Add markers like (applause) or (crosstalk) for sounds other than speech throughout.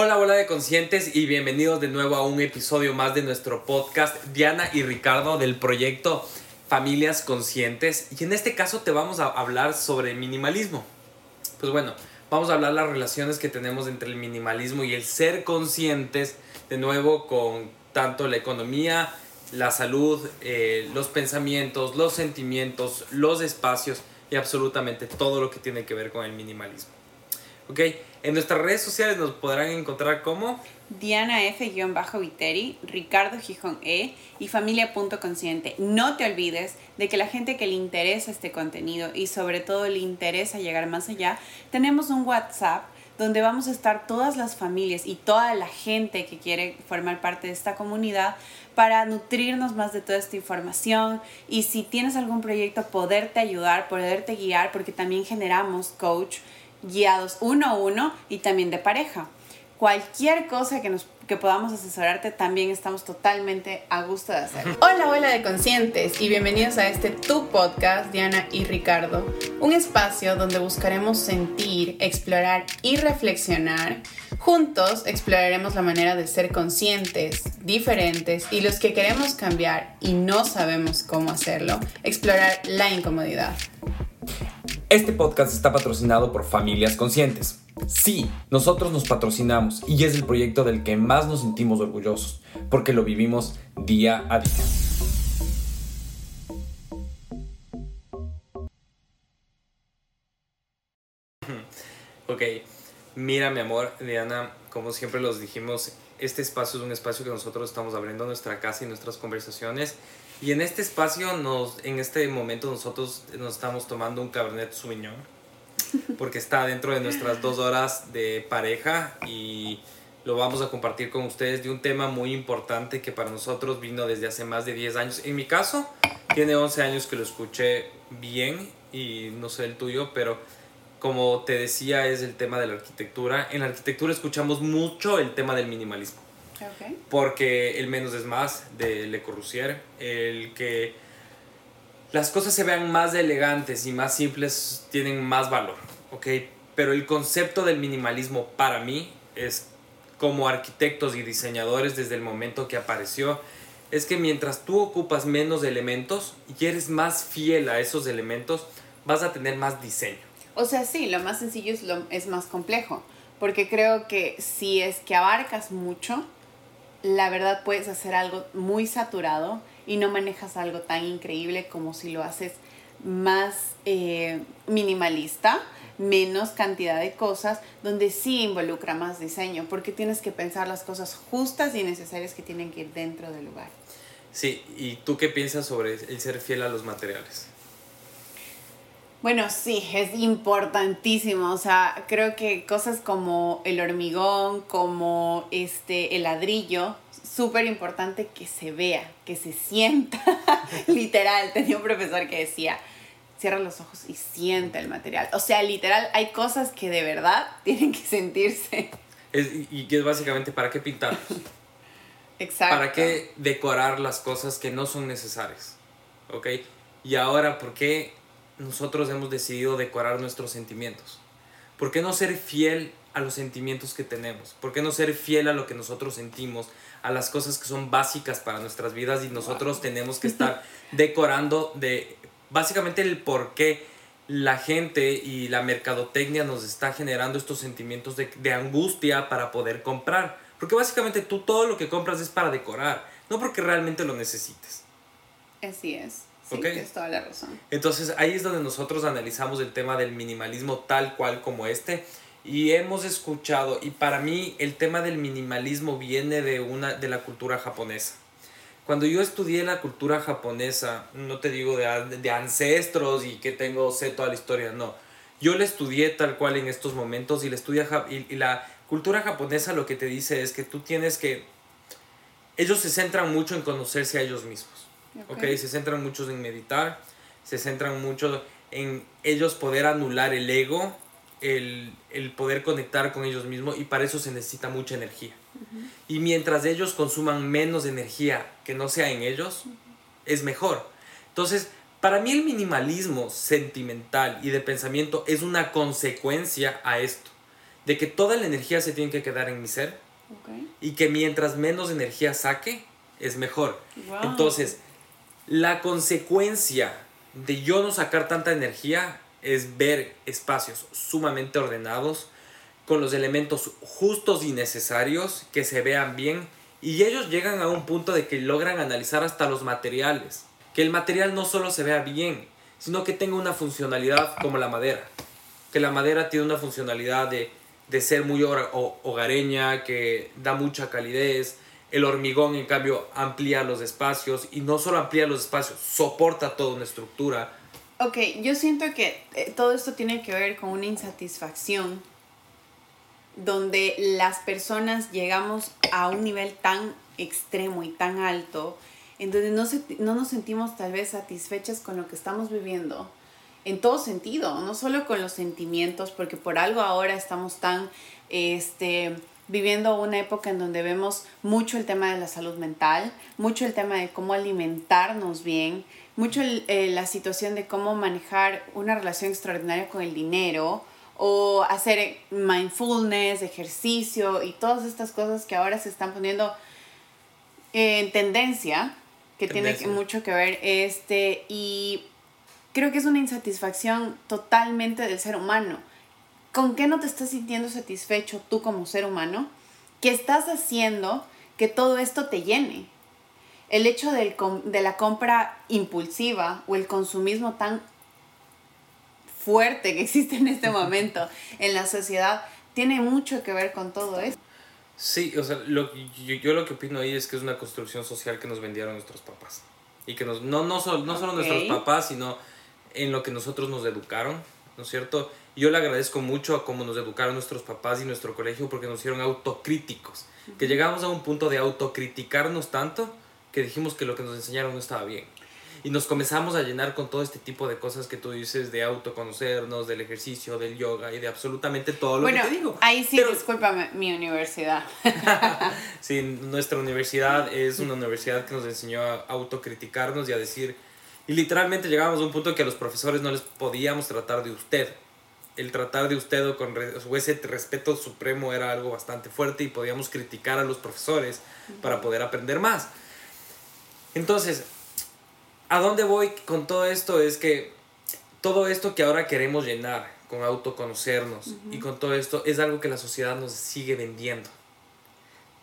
Hola, hola de conscientes y bienvenidos de nuevo a un episodio más de nuestro podcast Diana y Ricardo del proyecto Familias Conscientes y en este caso te vamos a hablar sobre minimalismo. Pues bueno, vamos a hablar las relaciones que tenemos entre el minimalismo y el ser conscientes de nuevo con tanto la economía, la salud, eh, los pensamientos, los sentimientos, los espacios y absolutamente todo lo que tiene que ver con el minimalismo. ¿Ok? En nuestras redes sociales nos podrán encontrar como Diana F-Viteri, Ricardo Gijón E y Familia.consciente. No te olvides de que la gente que le interesa este contenido y sobre todo le interesa llegar más allá, tenemos un WhatsApp donde vamos a estar todas las familias y toda la gente que quiere formar parte de esta comunidad para nutrirnos más de toda esta información y si tienes algún proyecto poderte ayudar, poderte guiar, porque también generamos coach guiados uno a uno y también de pareja. Cualquier cosa que, nos, que podamos asesorarte, también estamos totalmente a gusto de hacer. (laughs) Hola, hola de conscientes y bienvenidos a este Tu Podcast, Diana y Ricardo. Un espacio donde buscaremos sentir, explorar y reflexionar. Juntos exploraremos la manera de ser conscientes, diferentes y los que queremos cambiar y no sabemos cómo hacerlo, explorar la incomodidad. Este podcast está patrocinado por Familias Conscientes. Sí, nosotros nos patrocinamos y es el proyecto del que más nos sentimos orgullosos, porque lo vivimos día a día. Ok, mira mi amor, Diana, como siempre los dijimos, este espacio es un espacio que nosotros estamos abriendo nuestra casa y nuestras conversaciones y en este espacio, nos, en este momento, nosotros nos estamos tomando un Cabernet Sauvignon. Porque está dentro de nuestras dos horas de pareja y lo vamos a compartir con ustedes de un tema muy importante que para nosotros vino desde hace más de 10 años. En mi caso, tiene 11 años que lo escuché bien y no sé el tuyo, pero como te decía, es el tema de la arquitectura. En la arquitectura escuchamos mucho el tema del minimalismo. Porque el menos es más de Le Corbusier, el que las cosas se vean más elegantes y más simples tienen más valor, ¿ok? Pero el concepto del minimalismo para mí es como arquitectos y diseñadores desde el momento que apareció, es que mientras tú ocupas menos elementos y eres más fiel a esos elementos, vas a tener más diseño. O sea, sí, lo más sencillo es, lo, más complejo, porque creo que si es que abarcas mucho, la verdad puedes hacer algo muy saturado y no manejas algo tan increíble como si lo haces más eh, minimalista, menos cantidad de cosas, donde sí involucra más diseño, porque tienes que pensar las cosas justas y necesarias que tienen que ir dentro del lugar. Sí, ¿y tú qué piensas sobre el ser fiel a los materiales? Bueno, sí, es importantísimo. O sea, creo que cosas como el hormigón, como este, el ladrillo, súper importante que se vea, que se sienta. (laughs) literal, tenía un profesor que decía, cierra los ojos y sienta el material. O sea, literal, hay cosas que de verdad (laughs) tienen que sentirse. y que es básicamente para qué pintar. (laughs) Exacto. Para qué decorar las cosas que no son necesarias. ¿Ok? Y ahora, ¿por qué nosotros hemos decidido decorar nuestros sentimientos? ¿Por qué no ser fiel a los sentimientos que tenemos? ¿Por qué no ser fiel a lo que nosotros sentimos? A las cosas que son básicas para nuestras vidas y nosotros tenemos que (laughs) estar decorando de básicamente el por qué la gente y la mercadotecnia nos está generando estos sentimientos de, de angustia para poder comprar. Porque básicamente tú todo lo que compras es para decorar, no porque realmente lo necesites. Así es. Sí, tienes toda la razón. Entonces ahí es donde nosotros analizamos el tema del minimalismo tal cual como este y hemos escuchado y para mí el tema del minimalismo viene de una de la cultura japonesa. Cuando yo estudié la cultura japonesa, no te digo de, de ancestros y que tengo sé toda la historia, no. Yo la estudié tal cual en estos momentos y la estudia y, y la cultura japonesa lo que te dice es que tú tienes que ellos se centran mucho en conocerse a ellos mismos. Okay. Se centran mucho en meditar, se centran mucho en ellos poder anular el ego, el, poder conectar con ellos mismos y para eso se necesita mucha energía. Y mientras ellos consuman menos energía que no sea en ellos, es mejor. Entonces, para mí el minimalismo sentimental y de pensamiento es una consecuencia a esto. de que toda la energía se tiene que quedar en mi ser Ok. y que mientras menos energía saque, es mejor. Wow. Entonces, la consecuencia de yo no sacar tanta energía es ver espacios sumamente ordenados, con los elementos justos y necesarios, que se vean bien, y ellos llegan a un punto de que logran analizar hasta los materiales. Que el material no solo se vea bien, sino que tenga una funcionalidad como la madera. Que la madera tiene una funcionalidad de, de ser muy hogareña, que da mucha calidez. El hormigón, en cambio, amplía los espacios y no solo amplía los espacios, soporta toda una estructura. Ok, yo siento que eh, todo esto tiene que ver con una insatisfacción donde las personas llegamos a un nivel tan extremo y tan alto, en donde no, se- no nos sentimos tal vez satisfechas con lo que estamos viviendo, en todo sentido, no solo con los sentimientos, porque por algo ahora estamos tan, este, viviendo una época en donde vemos mucho el tema de la salud mental, mucho el tema de cómo alimentarnos bien, mucho el- eh, la situación de cómo manejar una relación extraordinaria con el dinero o hacer mindfulness, ejercicio y todas estas cosas que ahora se están poniendo en tendencia, que tiene mucho que ver, este, y creo que es una insatisfacción totalmente del ser humano. ¿Con qué no te estás sintiendo satisfecho tú como ser humano? ¿Qué estás haciendo que todo esto te llene? El hecho del de la compra impulsiva o el consumismo tan fuerte que existe en este momento en la sociedad tiene mucho que ver con todo esto. Sí, o sea, lo, yo, yo lo que opino ahí es que es una construcción social que nos vendieron nuestros papás. Y que nos, no, no, solo, no solo Ok. nuestros papás, sino en lo que nosotros nos educaron, ¿no es cierto? Y Yo le agradezco mucho a cómo nos educaron nuestros papás y nuestro colegio porque nos hicieron autocríticos. Que llegamos a un punto de autocriticarnos tanto que dijimos que lo que nos enseñaron no estaba bien. Y nos comenzamos a llenar con todo este tipo de cosas que tú dices, de autoconocernos, del ejercicio, del yoga y de absolutamente todo lo bueno, que te digo. ahí sí, Pero- discúlpame, mi universidad. (laughs) Sí, nuestra universidad es una universidad que nos enseñó a autocriticarnos y a decir, y literalmente llegábamos a un punto que a los profesores no les podíamos tratar de usted. El tratar de usted o con o ese respeto supremo era algo bastante fuerte y podíamos criticar a los profesores para poder aprender más. Entonces, ¿a dónde voy con todo esto? Es que todo esto que ahora queremos llenar con autoconocernos y con todo esto es algo que la sociedad nos sigue vendiendo.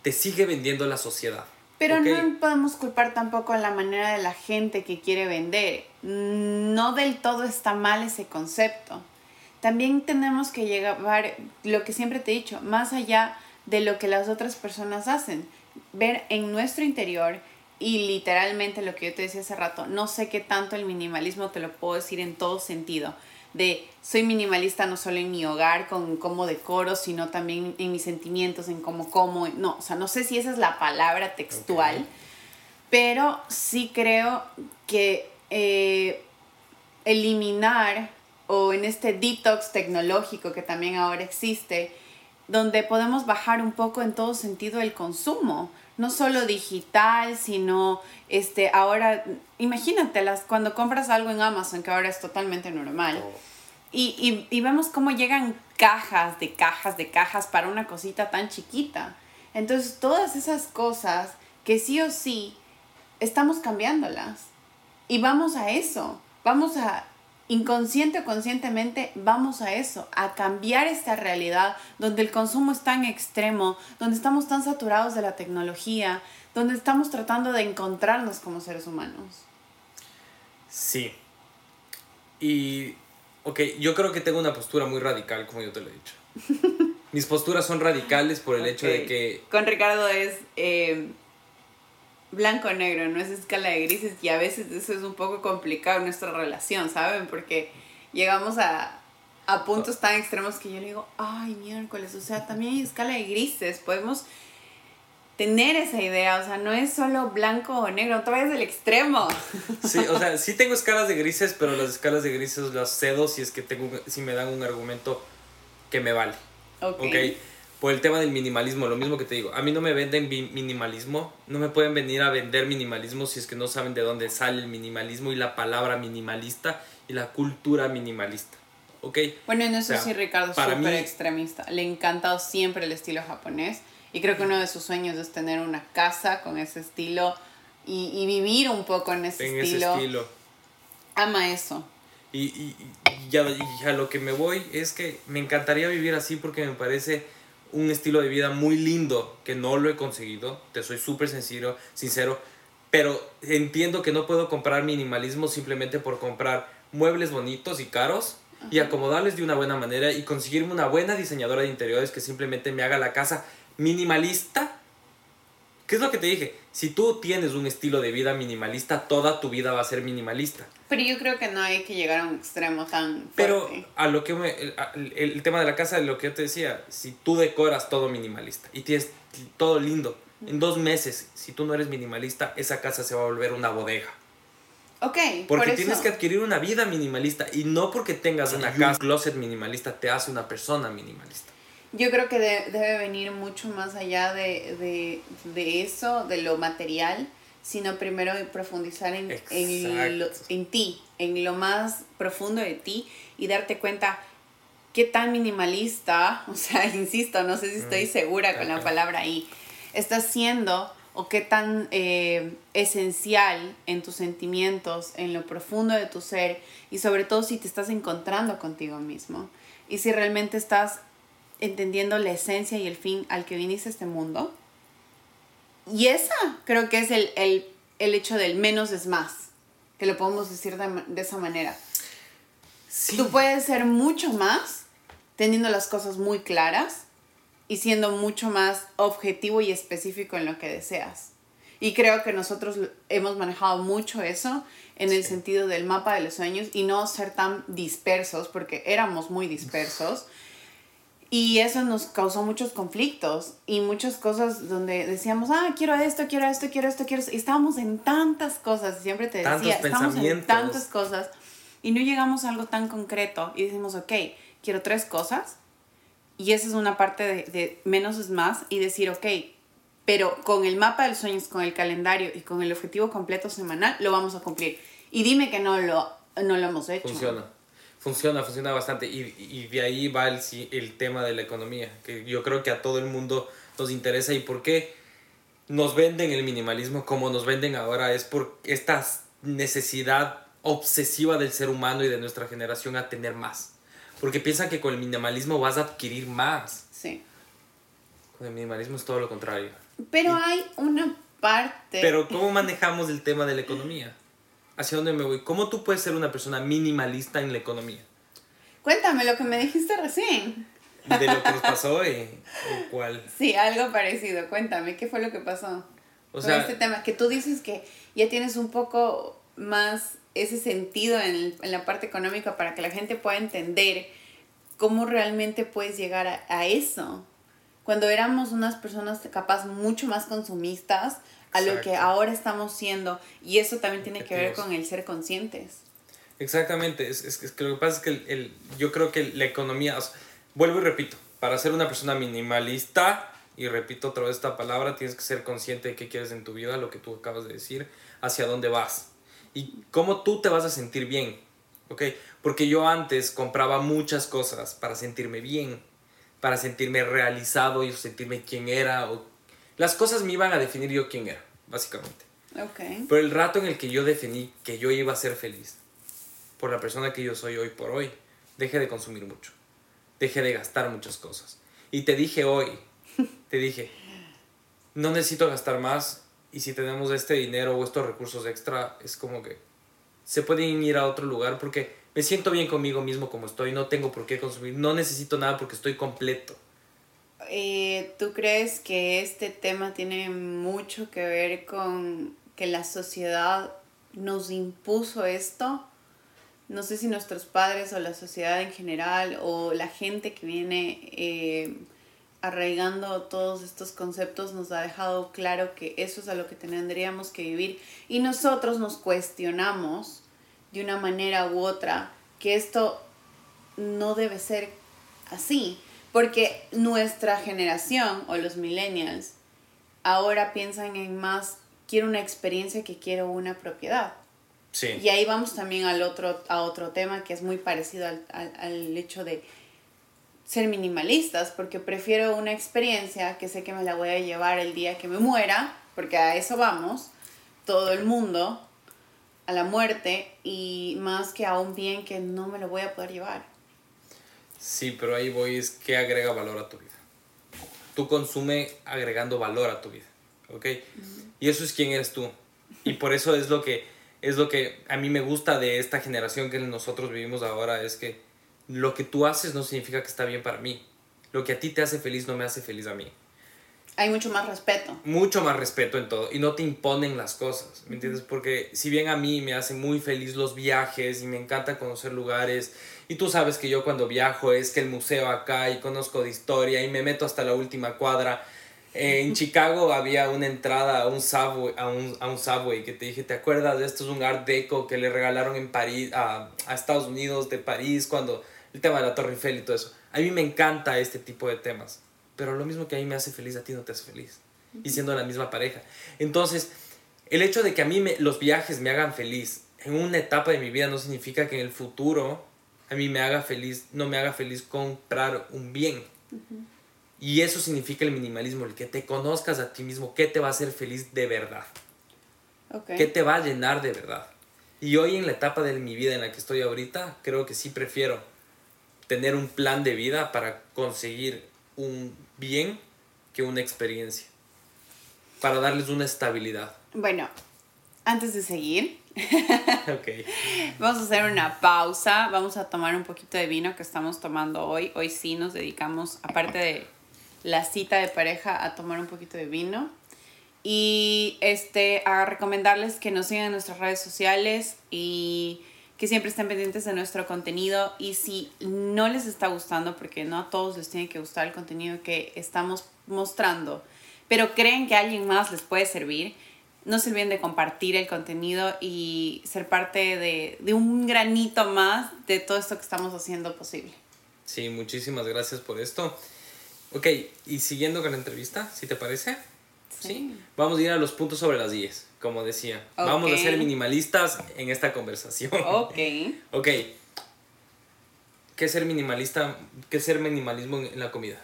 Te sigue vendiendo la sociedad. Pero no podemos culpar tampoco a la manera de la gente que quiere vender. No del todo está mal ese concepto. También tenemos que llevar, lo que siempre te he dicho, más allá de lo que las otras personas hacen. Ver en nuestro interior y literalmente lo que yo te decía hace rato, no sé qué tanto el minimalismo te lo puedo decir en todo sentido. De soy minimalista no solo en mi hogar, con cómo decoro, sino también en mis sentimientos, en cómo como. No, o sea, no sé si esa es la palabra textual, pero sí creo que eh, eliminar o en este detox tecnológico que también ahora existe, donde podemos bajar un poco en todo sentido el consumo, no solo digital, sino este ahora imagínate las cuando compras algo en Amazon que ahora es totalmente normal. Y, y, y vemos cómo llegan cajas de cajas de cajas para una cosita tan chiquita. Entonces, todas esas cosas que sí o sí estamos cambiándolas. Y vamos a eso. Vamos a, inconsciente o conscientemente, vamos a eso. A cambiar esta realidad donde el consumo es tan extremo, donde estamos tan saturados de la tecnología, donde estamos tratando de encontrarnos como seres humanos. Sí. Y, ok, yo creo que tengo una postura muy radical, como yo te lo he dicho. (laughs) Mis posturas son radicales por el hecho de que Con Ricardo es eh, blanco-negro, no es escala de grises y a veces eso es un poco complicado en nuestra relación, ¿saben? Porque llegamos a, a puntos tan extremos que yo le digo, ay, miércoles, o sea, también hay escala de grises, podemos tener esa idea, o sea, no es solo blanco o negro, te vayas del extremo. (laughs) Sí, o sea, sí tengo escalas de grises, pero las escalas de grises las cedo si es que tengo, si me dan un argumento que me vale. Ok. ¿ok? Por el tema del minimalismo, lo mismo que te digo. A mí no me venden minimalismo, no me pueden venir a vender minimalismo si es que no saben de dónde sale el minimalismo y la palabra minimalista y la cultura minimalista. ¿ok? Bueno, en eso O sea, sí Ricardo es súper mí- extremista. Le ha encantado siempre el estilo japonés. Y creo que uno de sus sueños es tener una casa con ese estilo y, y vivir un poco en ese, En estilo. ese estilo. Ama eso. Y, y, y ya, y a lo que me voy es que me encantaría vivir así porque me parece un estilo de vida muy lindo que no lo he conseguido. Te soy súper sincero, sincero. Pero entiendo que no puedo comprar minimalismo simplemente por comprar muebles bonitos y caros y acomodarles de una buena manera y conseguirme una buena diseñadora de interiores que simplemente me haga la casa minimalista. ¿Qué es lo que te dije? Si tú tienes un estilo de vida minimalista, toda tu vida va a ser minimalista. Pero yo creo que no hay que llegar a un extremo tan Pero fuerte. a lo que me, el, el- el tema de la casa, lo que yo te decía, si tú decoras todo minimalista y tienes todo lindo, en dos meses, si tú no eres minimalista, esa casa se va a volver una bodega. Ok, Porque por tienes eso. que adquirir una vida minimalista y no porque tengas una casa, un closet minimalista, te hace una persona minimalista. Yo creo que de- debe venir mucho más allá de, de, de eso, de lo material, sino primero profundizar en, en, lo- en ti, en lo más profundo de ti y darte cuenta qué tan minimalista, (laughs) o sea, insisto, no sé si estoy Mm, segura con la palabra ahí, estás siendo o qué tan eh, esencial en tus sentimientos, en lo profundo de tu ser y sobre todo si te estás encontrando contigo mismo y si realmente estás entendiendo la esencia y el fin al que viniste a este mundo. Y esa creo que es el, el, el hecho del menos es más, que lo podemos decir de, esa manera. Sí. Tú puedes ser mucho más teniendo las cosas muy claras y siendo mucho más objetivo y específico en lo que deseas. Y creo que nosotros hemos manejado mucho eso en el sentido del mapa de los sueños y no ser tan dispersos, porque éramos muy dispersos. Y eso nos causó muchos conflictos y muchas cosas donde decíamos, ah, quiero esto, quiero esto, quiero esto, quiero esto. Y estábamos en tantas cosas, siempre te Tantos decía, estábamos en pensamientos. tantas cosas y no llegamos a algo tan concreto y decimos, ok, quiero tres cosas y esa es una parte de, de menos es más y decir, ok, pero con el mapa de sueños, con el calendario y con el objetivo completo semanal, lo vamos a cumplir. Y dime que no lo, no lo hemos hecho. Funciona. Funciona, funciona bastante. Y, y de ahí va el, el tema de la economía, que yo creo que a todo el mundo nos interesa. ¿Y por qué nos venden el minimalismo como nos venden ahora? Es por esta necesidad obsesiva del ser humano y de nuestra generación a tener más. Porque piensan que con el minimalismo vas a adquirir más. Sí. Con el minimalismo es todo lo contrario. Pero hay una parte... Pero ¿cómo manejamos el tema de la economía? ¿Hacia dónde me voy? ¿Cómo tú puedes ser una persona minimalista en la economía? Cuéntame lo que me dijiste recién. de lo que nos (laughs) pasó y, o cuál. Sí, algo parecido. Cuéntame, ¿qué fue lo que pasó? O con sea, este tema, que tú dices que ya tienes un poco más ese sentido en, el- en la parte económica para que la gente pueda entender cómo realmente puedes llegar a, a eso. Cuando éramos unas personas capaz mucho más consumistas a lo que ahora estamos siendo, y eso también tiene que ver con el ser conscientes. exactamente. Es, es- es que lo que pasa es que el, el- yo creo que la economía, o sea, vuelvo y repito, para ser una persona minimalista, y repito otra vez esta palabra, tienes que ser consciente de qué quieres en tu vida, lo que tú acabas de decir, hacia dónde vas y cómo tú te vas a sentir bien. ¿Ok? Porque yo antes compraba muchas cosas para sentirme bien, para sentirme realizado y sentirme quién era. O... Las cosas me iban a definir yo quién era, básicamente. Ok. Pero el rato en el que yo definí que yo iba a ser feliz por la persona que yo soy hoy por hoy, dejé de consumir mucho. Dejé de gastar muchas cosas. Y te dije hoy, (laughs) te dije, no necesito gastar más y si tenemos este dinero o estos recursos extra, es como que se pueden ir a otro lugar porque me siento bien conmigo mismo como estoy, no tengo por qué consumir, no necesito nada porque estoy completo. Eh, ¿Tú crees que este tema tiene mucho que ver con que la sociedad nos impuso esto? No sé si nuestros padres o la sociedad en general o la gente que viene eh, arraigando todos estos conceptos nos ha dejado claro que eso es a lo que tendríamos que vivir y nosotros nos cuestionamos de una manera u otra que esto no debe ser así, porque nuestra generación o los millennials ahora piensan en más, quiero una experiencia que quiero una propiedad. Sí. Y ahí vamos también al otro, a otro tema que es muy parecido al, al, al hecho de ser minimalistas, porque prefiero una experiencia que sé que me la voy a llevar el día que me muera, porque a eso vamos, todo el mundo, a la muerte, y más que a un bien que no me lo voy a poder llevar. Sí, pero ahí voy, es que agrega valor a tu vida. Tú consume agregando valor a tu vida, ¿ok? Y eso es quién eres tú. Y por eso es lo que es lo que a mí me gusta de esta generación que nosotros vivimos ahora, es que lo que tú haces no significa que está bien para mí. Lo que a ti te hace feliz no me hace feliz a mí. Hay mucho más respeto. Mucho más respeto en todo y no te imponen las cosas, ¿me entiendes? Porque si bien a mí me hace muy feliz los viajes y me encanta conocer lugares y tú sabes que yo cuando viajo es que el museo acá y conozco de historia y me meto hasta la última cuadra, en (laughs) Chicago había una entrada a un subway, a un, a un subway que te dije, ¿te acuerdas de esto? Es un art deco que le regalaron en París, a, a Estados Unidos de París, cuando el tema de la Torre Eiffel y todo eso. A mí me encanta este tipo de temas, pero lo mismo que a mí me hace feliz, a ti no te hace feliz. Y siendo la misma pareja. Entonces, el hecho de que a mí me, los viajes me hagan feliz en una etapa de mi vida no significa que en el futuro a mí me haga feliz, no me haga feliz comprar un bien. Y eso significa el minimalismo, el que te conozcas a ti mismo, qué te va a hacer feliz de verdad, Okay. qué te va a llenar de verdad. Y hoy en la etapa de mi vida en la que estoy ahorita, creo que sí prefiero tener un plan de vida para conseguir un bien que una experiencia, para darles una estabilidad. Bueno, antes de seguir, (laughs) (laughs) Ok. vamos a hacer una pausa. Vamos a tomar un poquito de vino que estamos tomando hoy. Hoy sí nos dedicamos, aparte de la cita de pareja, a tomar un poquito de vino. Y este, a recomendarles que nos sigan en nuestras redes sociales y que siempre estén pendientes de nuestro contenido. Y si no les está gustando, porque no a todos les tiene que gustar el contenido que estamos mostrando, pero creen que alguien más les puede servir, no se olviden de compartir el contenido y ser parte de, de un granito más de todo esto que estamos haciendo posible. Sí, muchísimas gracias por esto. Ok, y siguiendo con la entrevista, si te parece. Sí. Vamos a ir a los puntos sobre las 10, como decía. Vamos a ser minimalistas en esta conversación. Ok. (laughs) Ok. ¿Qué es ser minimalista? ¿Qué es ser minimalismo en en la comida?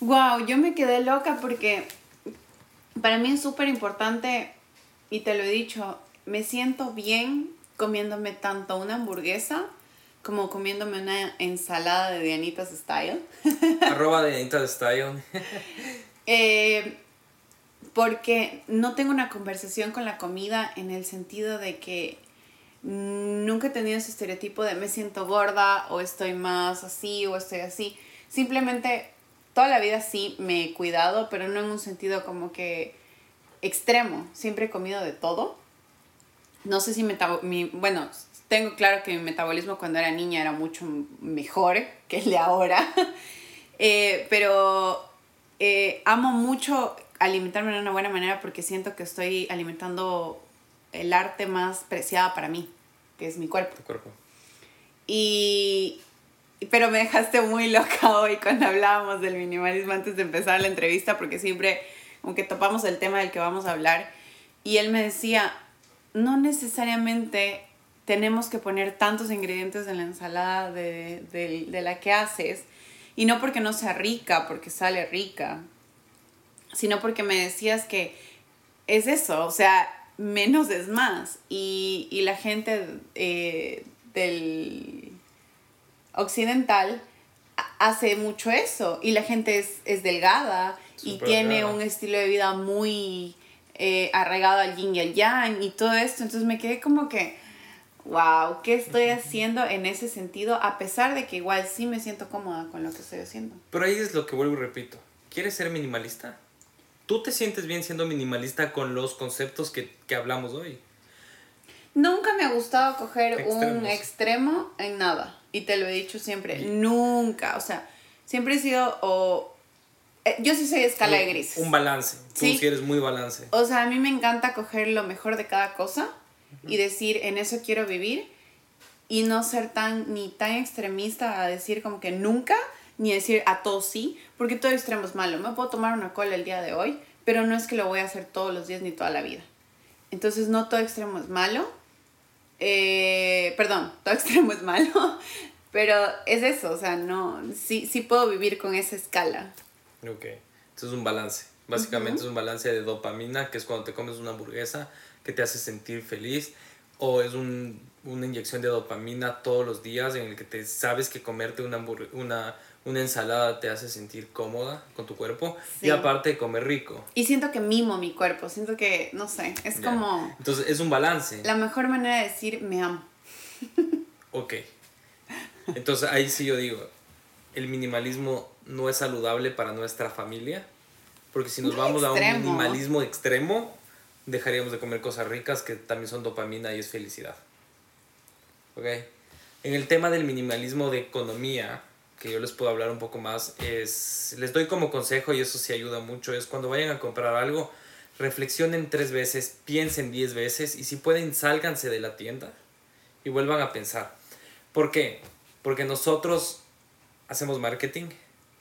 Wow, yo me quedé loca porque para mí es súper importante, y te lo he dicho, me siento bien comiéndome tanto una hamburguesa como comiéndome una ensalada de Dianitas Style. (laughs) Arroba de Anita Style. (laughs) Eh, porque no tengo una conversación con la comida en el sentido de que nunca he tenido ese estereotipo de me siento gorda o estoy más así o estoy así. Simplemente toda la vida sí me he cuidado, pero no en un sentido como que extremo. Siempre he comido de todo. No sé si mi, bueno, tengo claro que mi metabolismo cuando era niña era mucho mejor (laughs) que el de ahora. (laughs) Eh, pero eh, amo mucho alimentarme de una buena manera porque siento que estoy alimentando el arte más preciada para mí, que es mi cuerpo. Tu cuerpo. Y, pero me dejaste muy loca (laughs) hoy cuando hablábamos del minimalismo antes de empezar la entrevista porque siempre como que topamos el tema del que vamos a hablar y él me decía, no necesariamente tenemos que poner tantos ingredientes en la ensalada de, de- de la que haces y no porque no sea rica, porque sale rica, sino porque me decías que es eso, o sea, menos es más. Y, y la gente eh, del occidental ha- hace mucho eso. Y la gente es, es delgada y tiene delgada. un estilo de vida muy eh, arraigado al yin y al yang y todo esto. Entonces me quedé como que, wow, ¿qué estoy haciendo en ese sentido? A pesar de que igual sí me siento cómoda con lo que estoy haciendo. Pero ahí es lo que vuelvo y repito. ¿Quieres ser minimalista? ¿Tú te sientes bien siendo minimalista con los conceptos que, que hablamos hoy? Nunca me ha gustado coger un Extremos. extremo en nada. Y te lo he dicho siempre. Nunca. O sea, siempre he sido o... eh, Yo sí soy escala de grises. Un balance. Tú Sí. sí eres muy balance. O sea, a mí me encanta coger lo mejor de cada cosa y decir, en eso quiero vivir y no ser tan ni tan extremista a decir como que nunca, ni decir a todo sí, porque todo extremo es malo. Me puedo tomar una cola el día de hoy, pero no es que lo voy a hacer todos los días ni toda la vida. Entonces no todo extremo es malo. Eh, perdón, (laughs) todo extremo es malo. Pero es eso, o sea, no, sí, sí puedo vivir con esa escala. Ok, entonces es un balance. Básicamente es un balance de dopamina, que es cuando te comes una hamburguesa que te hace sentir feliz, o es un, una inyección de dopamina todos los días en el que te sabes que comerte una, una, una ensalada te hace sentir cómoda con tu cuerpo y aparte comer rico. Y siento que mimo mi cuerpo, siento que, no sé, es como... Entonces es un balance. La mejor manera de decir me amo. (laughs) ok. Entonces ahí sí yo digo, el minimalismo no es saludable para nuestra familia, porque si nos vamos a un minimalismo extremo, dejaríamos de comer cosas ricas que también son dopamina y es felicidad. ¿Ok? En el tema del minimalismo de economía, que yo les puedo hablar un poco más, es, les doy como consejo y eso sí ayuda mucho, es cuando vayan a comprar algo, reflexionen tres veces, piensen diez veces y si pueden, sálganse de la tienda y vuelvan a pensar. ¿Por qué? Porque nosotros hacemos marketing,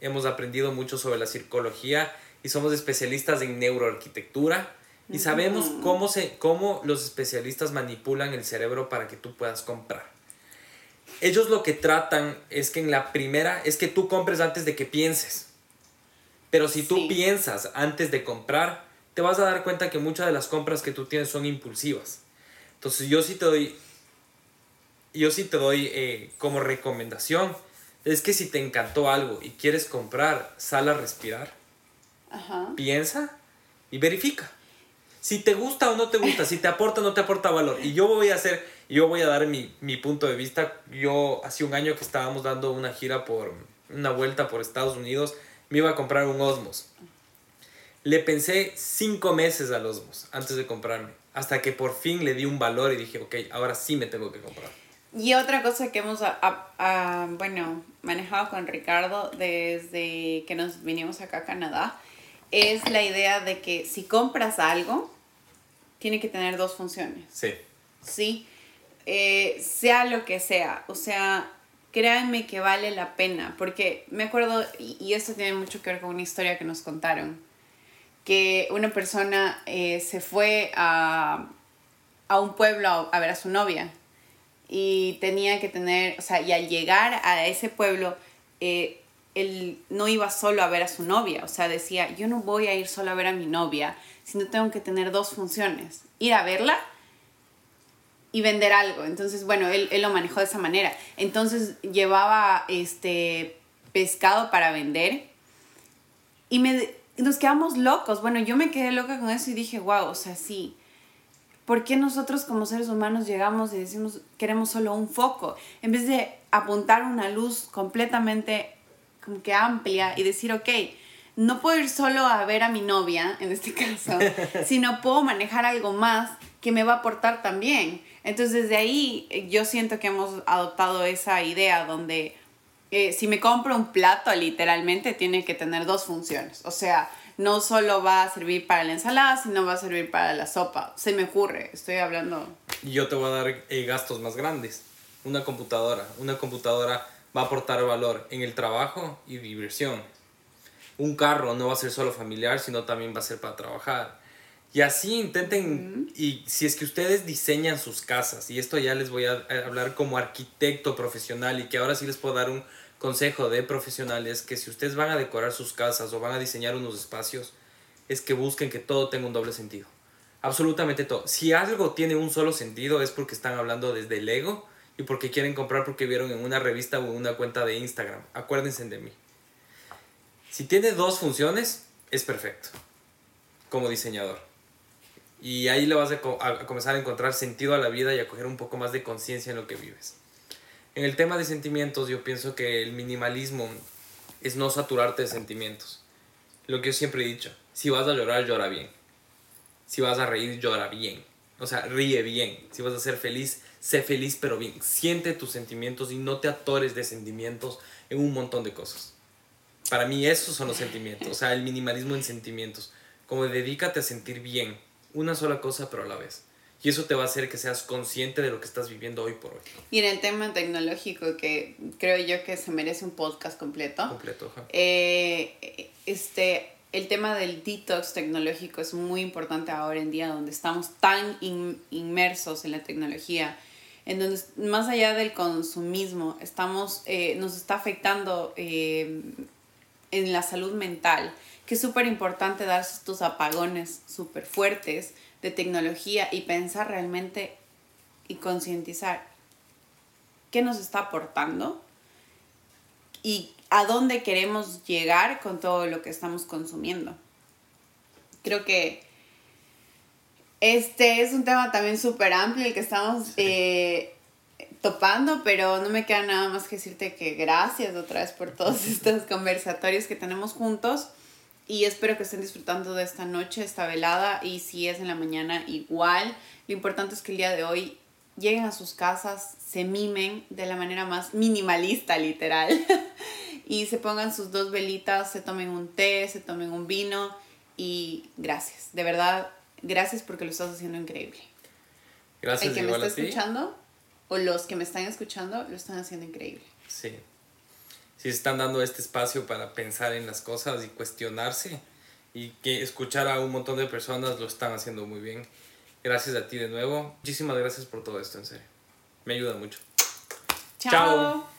hemos aprendido mucho sobre la psicología y somos especialistas en neuroarquitectura y sabemos cómo, se, cómo los especialistas manipulan el cerebro para que tú puedas comprar. Ellos lo que tratan es que en la primera es que tú compres antes de que pienses. Pero si tú piensas antes de comprar, te vas a dar cuenta que muchas de las compras que tú tienes son impulsivas. Entonces yo sí te doy, yo sí te doy eh, como recomendación, es que si te encantó algo y quieres comprar, sal a respirar piensa y verifica. Si te gusta o no te gusta, si te aporta o no te aporta valor. Y yo voy a hacer, yo voy a dar mi, mi punto de vista. Yo hace un año que estábamos dando una gira por, una vuelta por Estados Unidos, me iba a comprar un Osmos. Le pensé cinco meses al Osmos antes de comprarme, hasta que por fin le di un valor y dije, ok, ahora sí me tengo que comprar. Y otra cosa que hemos, bueno, manejado con Ricardo desde que nos vinimos acá a Canadá, es la idea de que si compras algo, tiene que tener dos funciones. Sí. Sí. Eh, sea lo que sea. O sea, créanme que vale la pena. Porque me acuerdo, y, esto tiene mucho que ver con una historia que nos contaron, que una persona eh, se fue a, a un pueblo a ver a su novia. Y tenía que tener, o sea, y al llegar a ese pueblo, eh, él no iba solo a ver a su novia, o sea, decía, yo no voy a ir solo a ver a mi novia, sino tengo que tener dos funciones, ir a verla y vender algo. Entonces, bueno, él, él lo manejó de esa manera. Entonces llevaba este pescado para vender y me, nos quedamos locos. Bueno, yo me quedé loca con eso y dije, wow, o sea, sí. ¿Por qué nosotros como seres humanos llegamos y decimos queremos solo un foco? En vez de apuntar una luz completamente como que amplia y decir, ok, no puedo ir solo a ver a mi novia, (laughs) en este caso, (laughs) sino puedo manejar algo más que me va a aportar también. Entonces, desde ahí eh, yo siento que hemos adoptado esa idea donde eh, si me compro un plato, literalmente tiene que tener dos funciones. O sea, no solo va a servir para la ensalada, sino va a servir para la sopa. Se me ocurre, estoy hablando. Y yo te voy a dar eh, gastos más grandes. Una computadora. Una computadora va a aportar valor en el trabajo y diversión. Un carro no va a ser solo familiar, sino también va a ser para trabajar. Y así intenten, y si es que ustedes diseñan sus casas, y esto ya les voy a hablar como arquitecto profesional, y que ahora sí les puedo dar un consejo de profesionales, que si ustedes van a decorar sus casas o van a diseñar unos espacios, es que busquen que todo tenga un doble sentido. Absolutamente todo. Si algo tiene un solo sentido es porque están hablando desde el ego y porque quieren comprar porque vieron en una revista o en una cuenta de Instagram. Acuérdense de mí. Si tiene dos funciones, es perfecto como diseñador. Y ahí le vas a, comenzar a encontrar sentido a la vida y a coger un poco más de conciencia en lo que vives. En el tema de sentimientos, yo pienso que el minimalismo es no saturarte de sentimientos. Lo que yo siempre he dicho, si vas a llorar, llora bien. Si vas a reír, llora bien. O sea, ríe bien. Si vas a ser feliz, sé feliz pero bien, siente tus sentimientos y no te atores de sentimientos en un montón de cosas. Para mí esos son los sentimientos, o sea, el minimalismo en sentimientos. Como dedícate a sentir bien, una sola cosa pero a la vez. Y eso te va a hacer que seas consciente de lo que estás viviendo hoy por hoy. Y en el tema tecnológico, que creo yo que se merece un podcast completo. Completo, eh, este, el tema del detox tecnológico es muy importante ahora en día, donde estamos tan inmersos en la tecnología, en donde más allá del consumismo, estamos, eh, nos está afectando eh, en la salud mental, que es súper importante dar estos apagones súper fuertes de tecnología y pensar realmente y concientizar qué nos está aportando y a dónde queremos llegar con todo lo que estamos consumiendo. Creo que este es un tema también súper amplio el que estamos eh, topando, pero no me queda nada más que decirte que gracias otra vez por todos estos conversatorios que tenemos juntos y espero que estén disfrutando de esta noche, esta velada y si es en la mañana igual. Lo importante es que el día de hoy lleguen a sus casas, se mimen de la manera más minimalista, literal, (laughs) y se pongan sus dos velitas, se tomen un té, se tomen un vino y gracias, de verdad, gracias porque lo estás haciendo increíble. Gracias. El que me está escuchando o los que me están escuchando lo están haciendo increíble. Sí. Sí, están dando este espacio para pensar en las cosas y cuestionarse y que escuchar a un montón de personas lo están haciendo muy bien. Gracias a ti de nuevo. Muchísimas gracias por todo esto, en serio. Me ayuda mucho. Chao.